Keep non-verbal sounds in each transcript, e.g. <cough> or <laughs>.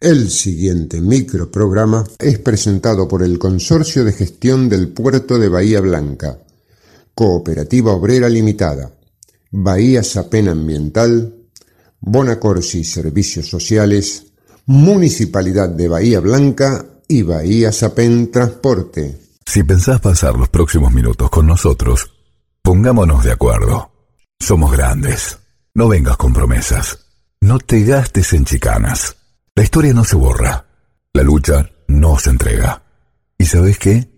El siguiente microprograma es presentado por el Consorcio de Gestión del Puerto de Bahía Blanca, Cooperativa Obrera Limitada, Bahía Sapen Ambiental, Bonacorsi Servicios Sociales, Municipalidad de Bahía Blanca y Bahía Sapen Transporte. Si pensás pasar los próximos minutos con nosotros, pongámonos de acuerdo. Somos grandes. No vengas con promesas. No te gastes en chicanas. La historia no se borra. La lucha no se entrega. ¿Y sabes qué?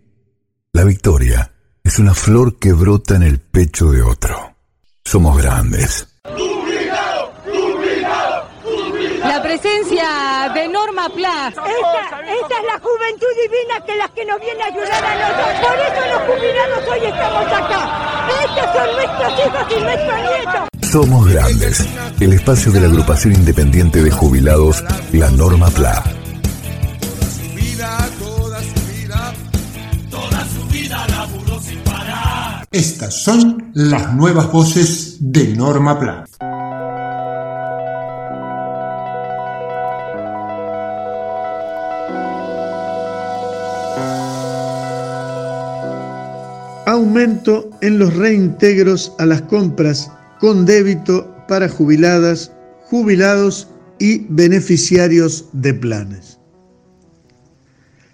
La victoria es una flor que brota en el pecho de otro. Somos grandes. La presencia de Norma Pla. Esta, esta es la juventud divina que las que nos viene a ayudar a nosotros. Por eso los jubilados hoy estamos acá. Estos son nuestros hijos y nuestros nietos. Somos Grandes, el espacio de la agrupación independiente de jubilados La Norma PLA. Estas son las nuevas voces de Norma Pla. Aumento en los reintegros a las compras con débito para jubiladas, jubilados y beneficiarios de planes.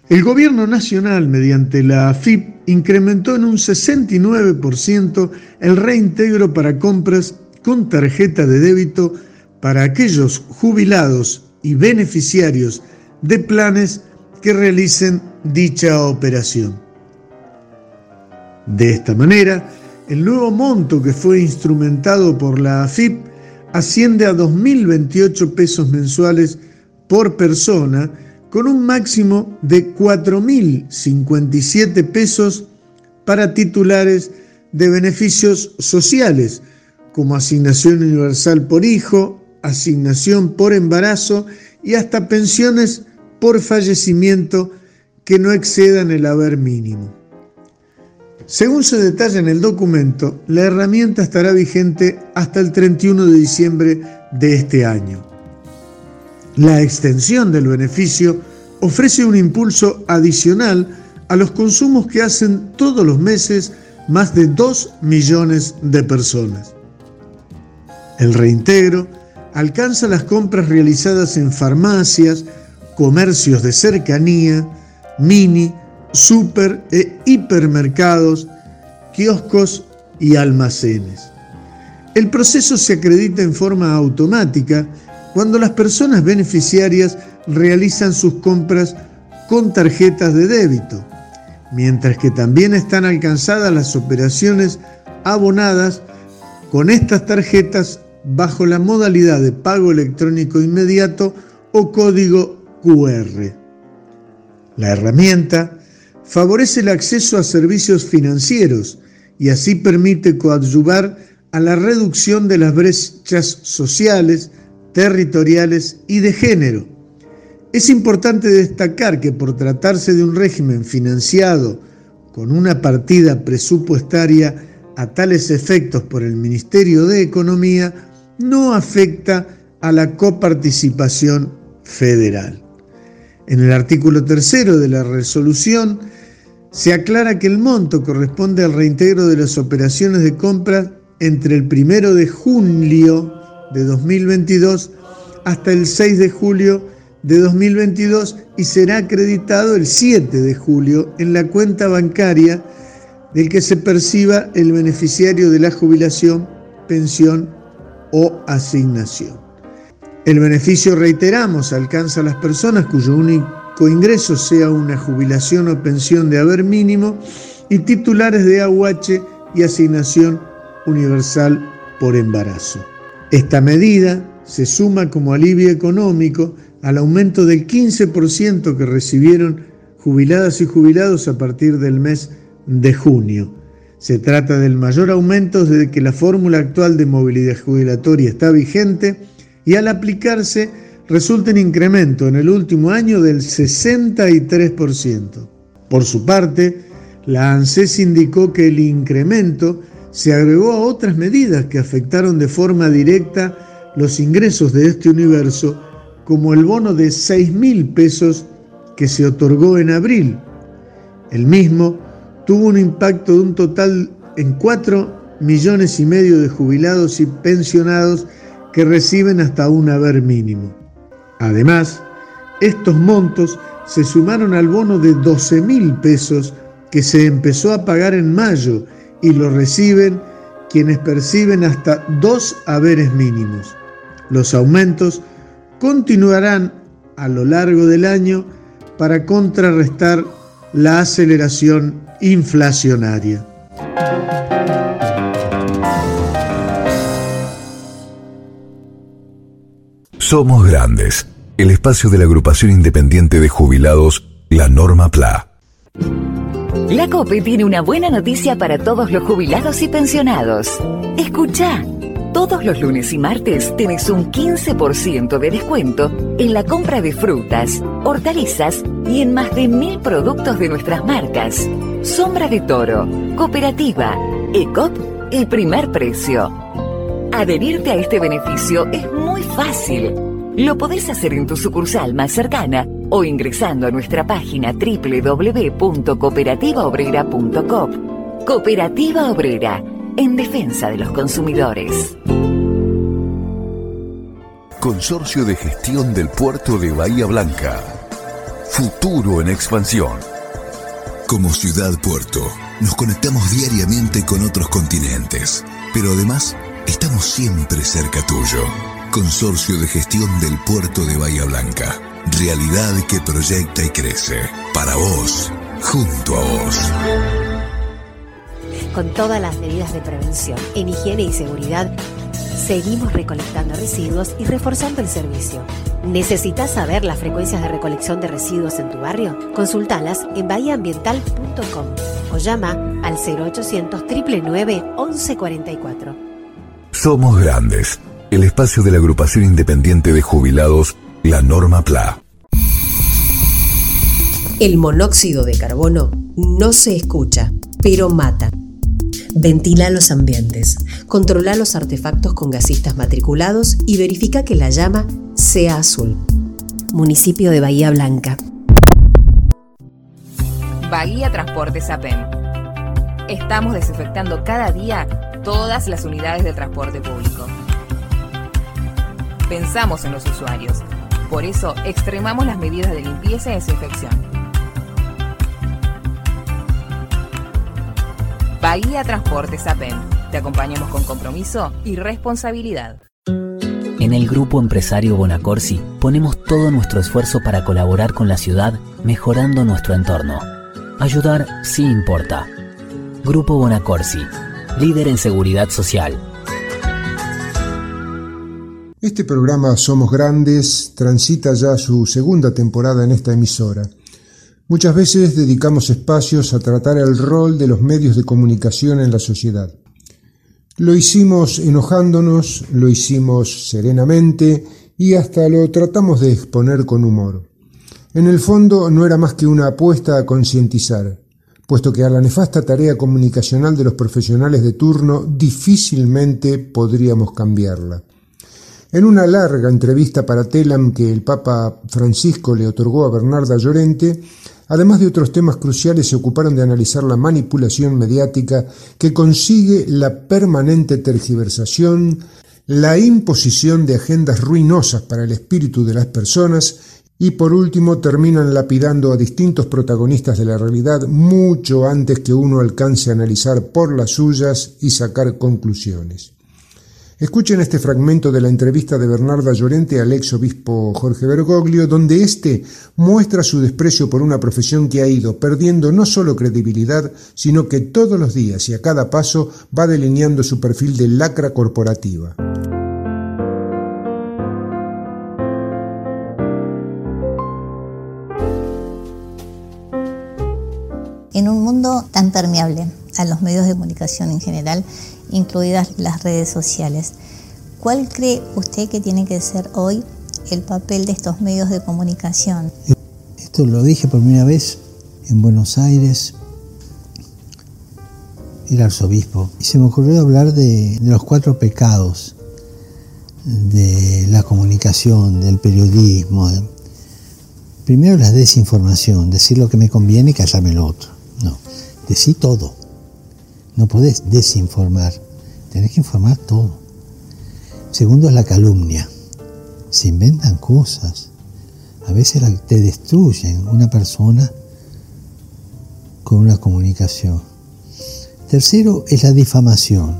El Gobierno Nacional, mediante la AFIP, incrementó en un 69% el reintegro para compras con tarjeta de débito para aquellos jubilados y beneficiarios de planes que realicen dicha operación. De esta manera, el nuevo monto que fue instrumentado por la AFIP asciende a 2.028 pesos mensuales por persona, con un máximo de 4.057 pesos para titulares de beneficios sociales, como asignación universal por hijo, asignación por embarazo y hasta pensiones por fallecimiento que no excedan el haber mínimo. Según se detalla en el documento, la herramienta estará vigente hasta el 31 de diciembre de este año. La extensión del beneficio ofrece un impulso adicional a los consumos que hacen todos los meses más de 2 millones de personas. El reintegro alcanza las compras realizadas en farmacias, comercios de cercanía, mini, super e hipermercados, kioscos y almacenes. El proceso se acredita en forma automática cuando las personas beneficiarias realizan sus compras con tarjetas de débito, mientras que también están alcanzadas las operaciones abonadas con estas tarjetas bajo la modalidad de pago electrónico inmediato o código QR. La herramienta favorece el acceso a servicios financieros y así permite coadyuvar a la reducción de las brechas sociales, territoriales y de género. Es importante destacar que por tratarse de un régimen financiado con una partida presupuestaria a tales efectos por el Ministerio de Economía, no afecta a la coparticipación federal. En el artículo tercero de la resolución se aclara que el monto corresponde al reintegro de las operaciones de compra entre el 1 de julio de 2022 hasta el 6 de julio de 2022 y será acreditado el 7 de julio en la cuenta bancaria del que se perciba el beneficiario de la jubilación, pensión o asignación. El beneficio, reiteramos, alcanza a las personas cuyo único ingreso sea una jubilación o pensión de haber mínimo y titulares de AUH y asignación universal por embarazo. Esta medida se suma como alivio económico al aumento del 15% que recibieron jubiladas y jubilados a partir del mes de junio. Se trata del mayor aumento desde que la fórmula actual de movilidad jubilatoria está vigente y al aplicarse resulta un incremento en el último año del 63%. Por su parte, la ANSES indicó que el incremento se agregó a otras medidas que afectaron de forma directa los ingresos de este universo, como el bono de 6 mil pesos que se otorgó en abril. El mismo tuvo un impacto de un total en 4 millones y medio de jubilados y pensionados que reciben hasta un haber mínimo. Además, estos montos se sumaron al bono de 12 mil pesos que se empezó a pagar en mayo y lo reciben quienes perciben hasta dos haberes mínimos. Los aumentos continuarán a lo largo del año para contrarrestar la aceleración inflacionaria. Somos Grandes, el espacio de la agrupación independiente de jubilados, la Norma PLA. La COPE tiene una buena noticia para todos los jubilados y pensionados. Escucha. Todos los lunes y martes tenés un 15% de descuento en la compra de frutas, hortalizas y en más de mil productos de nuestras marcas. Sombra de Toro, Cooperativa, ECOP y Primer Precio. Adherirte a este beneficio es muy fácil. Lo podés hacer en tu sucursal más cercana o ingresando a nuestra página www.cooperativaobrera.com. Cooperativa Obrera, en defensa de los consumidores. Consorcio de Gestión del Puerto de Bahía Blanca. Futuro en expansión. Como ciudad puerto, nos conectamos diariamente con otros continentes, pero además estamos siempre cerca tuyo. Consorcio de Gestión del Puerto de Bahía Blanca. Realidad que proyecta y crece. Para vos, junto a vos. Con todas las medidas de prevención en higiene y seguridad, seguimos recolectando residuos y reforzando el servicio. ¿Necesitas saber las frecuencias de recolección de residuos en tu barrio? Consultalas en bahiaambiental.com o llama al 0800 999 1144. Somos Grandes, el espacio de la agrupación independiente de jubilados, la Norma PLA. El monóxido de carbono no se escucha, pero mata. Ventila los ambientes, controla los artefactos con gasistas matriculados y verifica que la llama sea azul. Municipio de Bahía Blanca. Bahía Transporte Sapen. Estamos desinfectando cada día todas las unidades de transporte público. Pensamos en los usuarios. Por eso extremamos las medidas de limpieza y desinfección. Bahía Transporte Sapen. Te acompañamos con compromiso y responsabilidad. En el Grupo Empresario Bonacorsi ponemos todo nuestro esfuerzo para colaborar con la ciudad mejorando nuestro entorno. Ayudar sí importa. Grupo Bonacorsi, líder en seguridad social. Este programa Somos Grandes transita ya su segunda temporada en esta emisora. Muchas veces dedicamos espacios a tratar el rol de los medios de comunicación en la sociedad. Lo hicimos enojándonos, lo hicimos serenamente y hasta lo tratamos de exponer con humor. En el fondo no era más que una apuesta a concientizar, puesto que a la nefasta tarea comunicacional de los profesionales de turno difícilmente podríamos cambiarla. En una larga entrevista para Telam que el Papa Francisco le otorgó a Bernarda Llorente, además de otros temas cruciales, se ocuparon de analizar la manipulación mediática que consigue la permanente tergiversación, la imposición de agendas ruinosas para el espíritu de las personas y por último terminan lapidando a distintos protagonistas de la realidad mucho antes que uno alcance a analizar por las suyas y sacar conclusiones. Escuchen este fragmento de la entrevista de Bernarda Llorente al ex obispo Jorge Bergoglio, donde éste muestra su desprecio por una profesión que ha ido perdiendo no solo credibilidad, sino que todos los días y a cada paso va delineando su perfil de lacra corporativa. En un mundo tan permeable a los medios de comunicación en general, incluidas las redes sociales. ¿Cuál cree usted que tiene que ser hoy el papel de estos medios de comunicación? Esto lo dije por primera vez en Buenos Aires, el arzobispo, y se me ocurrió hablar de, los cuatro pecados. de la comunicación, del periodismo. Primero la desinformación, decir lo que me conviene y callarme lo otro. No, decir todo. No podés desinformar, tenés que informar todo. Segundo es la calumnia. Se inventan cosas. A veces te destruyen una persona con una comunicación. Tercero es la difamación,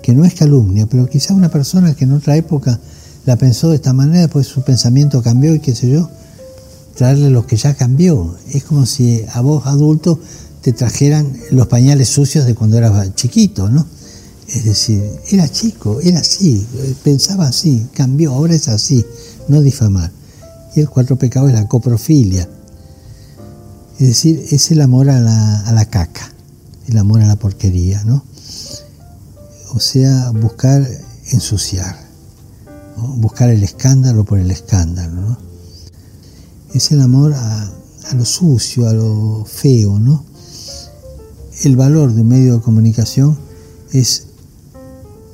que no es calumnia, pero quizá una persona que en otra época la pensó de esta manera, después su pensamiento cambió y qué sé yo, traerle lo que ya cambió. Es como si a vos adulto trajeran los pañales sucios de cuando eras chiquito, ¿no? Es decir, era chico, era así, pensaba así, cambió, ahora es así, no difamar. Y el cuarto pecado es la coprofilia. Es decir, es el amor a la, a la caca el amor a la porquería, ¿no? O sea, buscar ensuciar, buscar el escándalo por el escándalo, ¿no? Es el amor a lo sucio, a lo feo, ¿no? El valor de un medio de comunicación es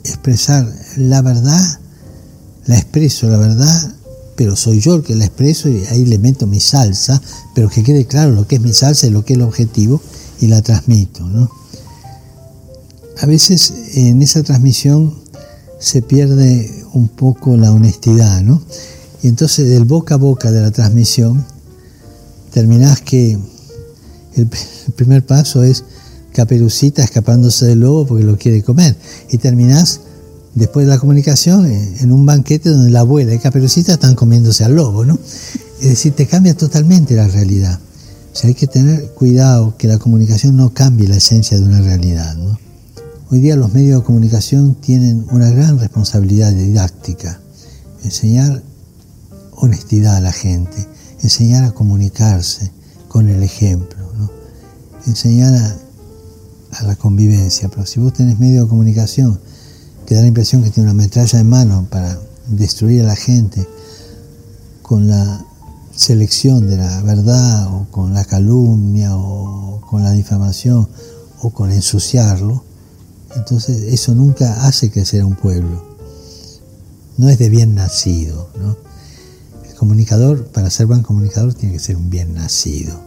expresar la verdad, la expreso la verdad, pero soy yo el que la expreso y ahí le meto mi salsa, pero que quede claro lo que es mi salsa y lo que es el objetivo y la transmito. ¿no? A veces en esa transmisión se pierde un poco la honestidad, ¿no? Y entonces del boca a boca de la transmisión terminás que el, <laughs> primer paso es Caperucita escapándose del lobo porque lo quiere comer. Y terminás después de la comunicación en un banquete donde la abuela y Caperucita están comiéndose al lobo, ¿no? Es decir, te cambia totalmente la realidad. O sea, hay que tener cuidado que la comunicación no cambie la esencia de una realidad. Hoy día los medios de comunicación tienen una gran responsabilidad didáctica. Enseñar honestidad a la gente, enseñar a comunicarse con el ejemplo, enseñar a, a, la convivencia. Pero si vos tenés medio de comunicación que da la impresión que tiene una metralla en mano para destruir a la gente con la selección de la verdad o con la calumnia o con la difamación o con ensuciarlo, entonces eso nunca hace crecer a un pueblo. No es de bien nacido. ¿no? El comunicador, para ser buen comunicador, tiene que ser un bien nacido.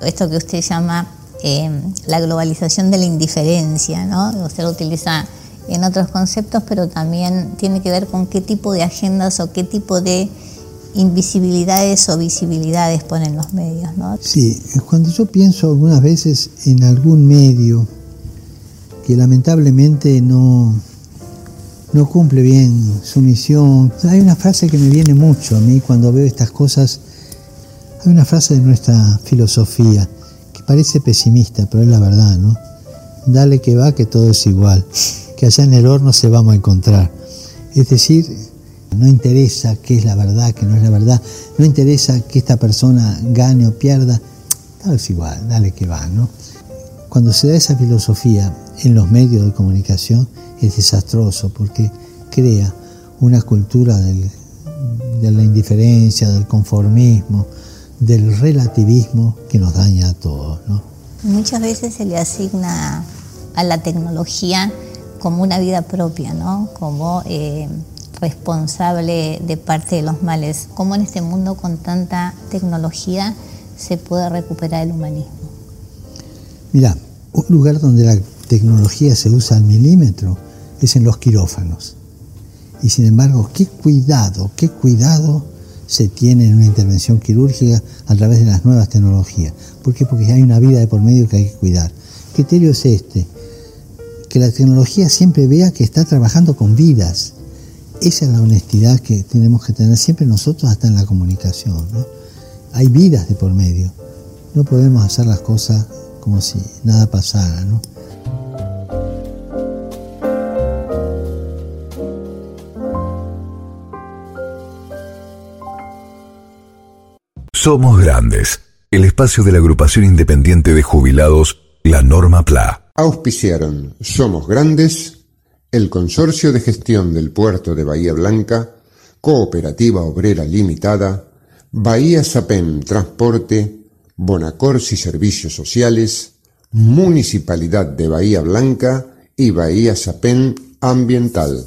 Esto que usted llama eh, la globalización de la indiferencia, ¿no? usted lo utiliza en otros conceptos, pero también tiene que ver con qué tipo de agendas o qué tipo de invisibilidades o visibilidades ponen los medios, ¿no? Sí, cuando yo pienso algunas veces en algún medio que lamentablemente no, no cumple bien su misión, hay una frase que me viene mucho a mí cuando veo estas cosas, hay una frase de nuestra filosofía parece pesimista, pero es la verdad, ¿no? Dale que va, que todo es igual, que allá en el horno se vamos a encontrar. Es decir, no interesa qué es la verdad, qué no es la verdad, no interesa que esta persona gane o pierda, tal es igual, dale que va, ¿no? Cuando se da esa filosofía en los medios de comunicación es desastroso porque crea una cultura de la indiferencia, del conformismo, del relativismo que nos daña a todos, ¿no? Muchas veces se le asigna a la tecnología como una vida propia, ¿no? Como eh, responsable de parte de los males. ¿Cómo en este mundo con tanta tecnología se puede recuperar el humanismo? Mira, un lugar donde la tecnología se usa al milímetro es en los quirófanos. Y sin embargo, qué cuidado, qué cuidado se tiene en una intervención quirúrgica a través de las nuevas tecnologías. ¿Por qué? Porque hay una vida de por medio que hay que cuidar. ¿Qué criterio es este? Que la tecnología siempre vea que está trabajando con vidas esa es la honestidad que tenemos que tener siempre nosotros hasta en la comunicación. ¿no? Hay vidas de por medio. No podemos hacer las cosas como si nada pasara. ¿no? Somos Grandes, el espacio de la agrupación independiente de jubilados, la Norma PLA. Auspiciaron Somos Grandes el Consorcio de Gestión del Puerto de Bahía Blanca, Cooperativa Obrera Limitada, Bahía Sapem Transporte, Bonacorsi Servicios Sociales, Municipalidad de Bahía Blanca y Bahía Sapem Ambiental.